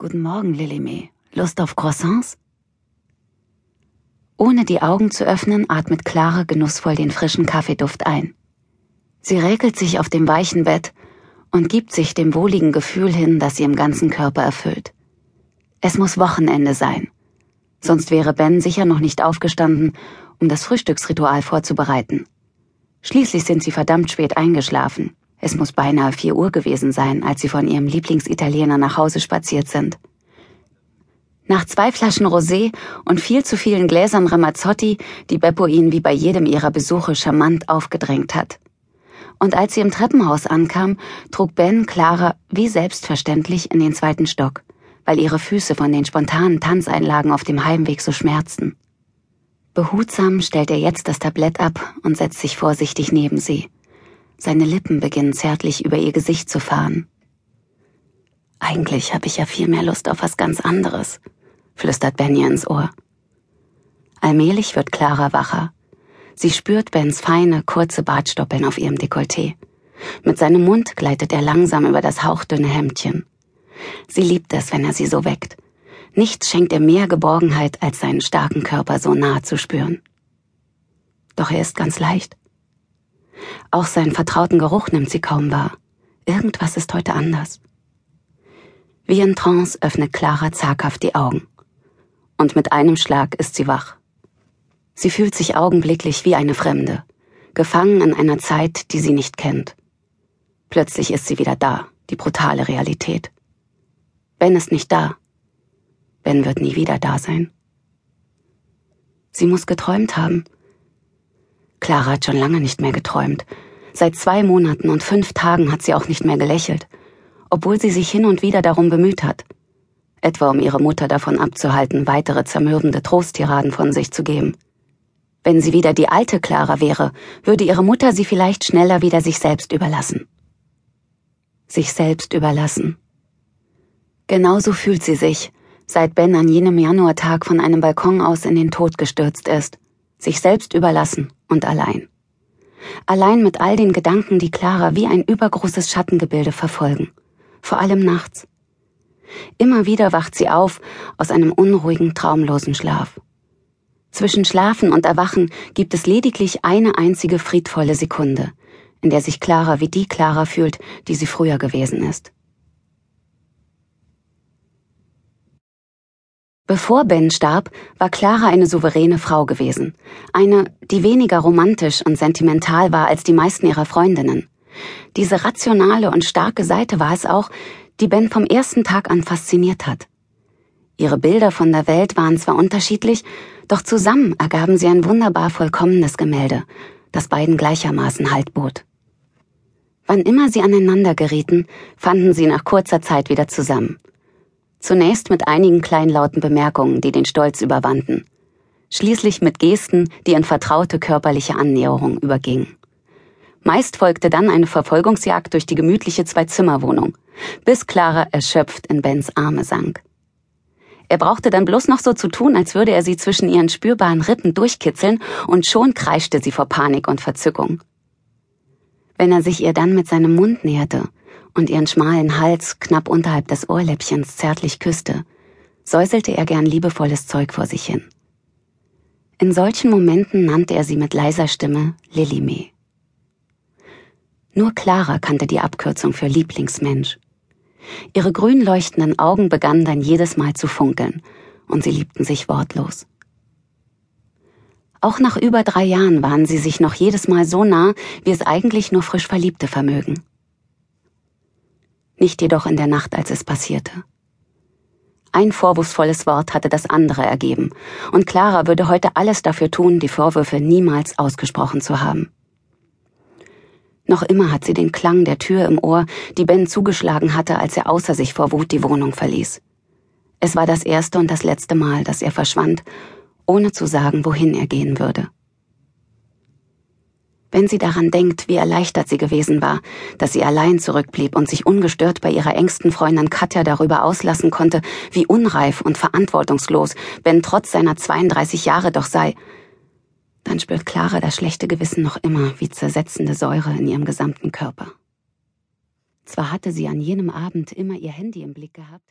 Guten Morgen, Lillimee. Lust auf Croissants? Ohne die Augen zu öffnen, atmet Clara genussvoll den frischen Kaffeeduft ein. Sie räkelt sich auf dem weichen Bett und gibt sich dem wohligen Gefühl hin, das sie im ganzen Körper erfüllt. Es muss Wochenende sein. Sonst wäre Ben sicher noch nicht aufgestanden, um das Frühstücksritual vorzubereiten. Schließlich sind sie verdammt spät eingeschlafen. Es muss beinahe vier Uhr gewesen sein, als sie von ihrem Lieblingsitaliener nach Hause spaziert sind. Nach zwei Flaschen Rosé und viel zu vielen Gläsern Ramazzotti, die Beppo ihnen wie bei jedem ihrer Besuche charmant aufgedrängt hat. Und als sie im Treppenhaus ankam, trug Ben Clara wie selbstverständlich in den zweiten Stock, weil ihre Füße von den spontanen Tanzeinlagen auf dem Heimweg so schmerzten. Behutsam stellt er jetzt das Tablett ab und setzt sich vorsichtig neben sie. Seine Lippen beginnen zärtlich über ihr Gesicht zu fahren. Eigentlich habe ich ja viel mehr Lust auf was ganz anderes, flüstert Ben ihr ins Ohr. Allmählich wird Clara wacher. Sie spürt Bens feine, kurze Bartstoppeln auf ihrem Dekolleté. Mit seinem Mund gleitet er langsam über das hauchdünne Hemdchen. Sie liebt es, wenn er sie so weckt. Nichts schenkt ihr mehr Geborgenheit, als seinen starken Körper so nahe zu spüren. Doch er ist ganz leicht. Auch seinen vertrauten Geruch nimmt sie kaum wahr. Irgendwas ist heute anders. Wie in Trance öffnet Clara zaghaft die Augen. Und mit einem Schlag ist sie wach. Sie fühlt sich augenblicklich wie eine Fremde, gefangen in einer Zeit, die sie nicht kennt. Plötzlich ist sie wieder da, die brutale Realität. Ben ist nicht da. Ben wird nie wieder da sein. Sie muss geträumt haben, Clara hat schon lange nicht mehr geträumt. Seit zwei Monaten und fünf Tagen hat sie auch nicht mehr gelächelt, obwohl sie sich hin und wieder darum bemüht hat. Etwa um ihre Mutter davon abzuhalten, weitere zermürbende Trosttiraden von sich zu geben. Wenn sie wieder die alte Clara wäre, würde ihre Mutter sie vielleicht schneller wieder sich selbst überlassen. Sich selbst überlassen. Genauso fühlt sie sich, seit Ben an jenem Januartag von einem Balkon aus in den Tod gestürzt ist sich selbst überlassen und allein. Allein mit all den Gedanken, die Clara wie ein übergroßes Schattengebilde verfolgen, vor allem nachts. Immer wieder wacht sie auf aus einem unruhigen, traumlosen Schlaf. Zwischen Schlafen und Erwachen gibt es lediglich eine einzige friedvolle Sekunde, in der sich Clara wie die Clara fühlt, die sie früher gewesen ist. Bevor Ben starb, war Clara eine souveräne Frau gewesen. Eine, die weniger romantisch und sentimental war als die meisten ihrer Freundinnen. Diese rationale und starke Seite war es auch, die Ben vom ersten Tag an fasziniert hat. Ihre Bilder von der Welt waren zwar unterschiedlich, doch zusammen ergaben sie ein wunderbar vollkommenes Gemälde, das beiden gleichermaßen Halt bot. Wann immer sie aneinander gerieten, fanden sie nach kurzer Zeit wieder zusammen. Zunächst mit einigen kleinlauten Bemerkungen, die den Stolz überwanden. Schließlich mit Gesten, die in vertraute körperliche Annäherung übergingen. Meist folgte dann eine Verfolgungsjagd durch die gemütliche Zwei-Zimmer-Wohnung, bis Clara erschöpft in Bens Arme sank. Er brauchte dann bloß noch so zu tun, als würde er sie zwischen ihren spürbaren Rippen durchkitzeln, und schon kreischte sie vor Panik und Verzückung. Wenn er sich ihr dann mit seinem Mund näherte und ihren schmalen Hals knapp unterhalb des Ohrläppchens zärtlich küsste, säuselte er gern liebevolles Zeug vor sich hin. In solchen Momenten nannte er sie mit leiser Stimme Lillimee. Nur Clara kannte die Abkürzung für Lieblingsmensch. Ihre grün leuchtenden Augen begannen dann jedes Mal zu funkeln, und sie liebten sich wortlos. Auch nach über drei Jahren waren sie sich noch jedes Mal so nah, wie es eigentlich nur frisch Verliebte vermögen nicht jedoch in der Nacht, als es passierte. Ein vorwurfsvolles Wort hatte das andere ergeben, und Clara würde heute alles dafür tun, die Vorwürfe niemals ausgesprochen zu haben. Noch immer hat sie den Klang der Tür im Ohr, die Ben zugeschlagen hatte, als er außer sich vor Wut die Wohnung verließ. Es war das erste und das letzte Mal, dass er verschwand, ohne zu sagen, wohin er gehen würde. Wenn sie daran denkt, wie erleichtert sie gewesen war, dass sie allein zurückblieb und sich ungestört bei ihrer engsten Freundin Katja darüber auslassen konnte, wie unreif und verantwortungslos Ben trotz seiner 32 Jahre doch sei, dann spürt Clara das schlechte Gewissen noch immer wie zersetzende Säure in ihrem gesamten Körper. Zwar hatte sie an jenem Abend immer ihr Handy im Blick gehabt,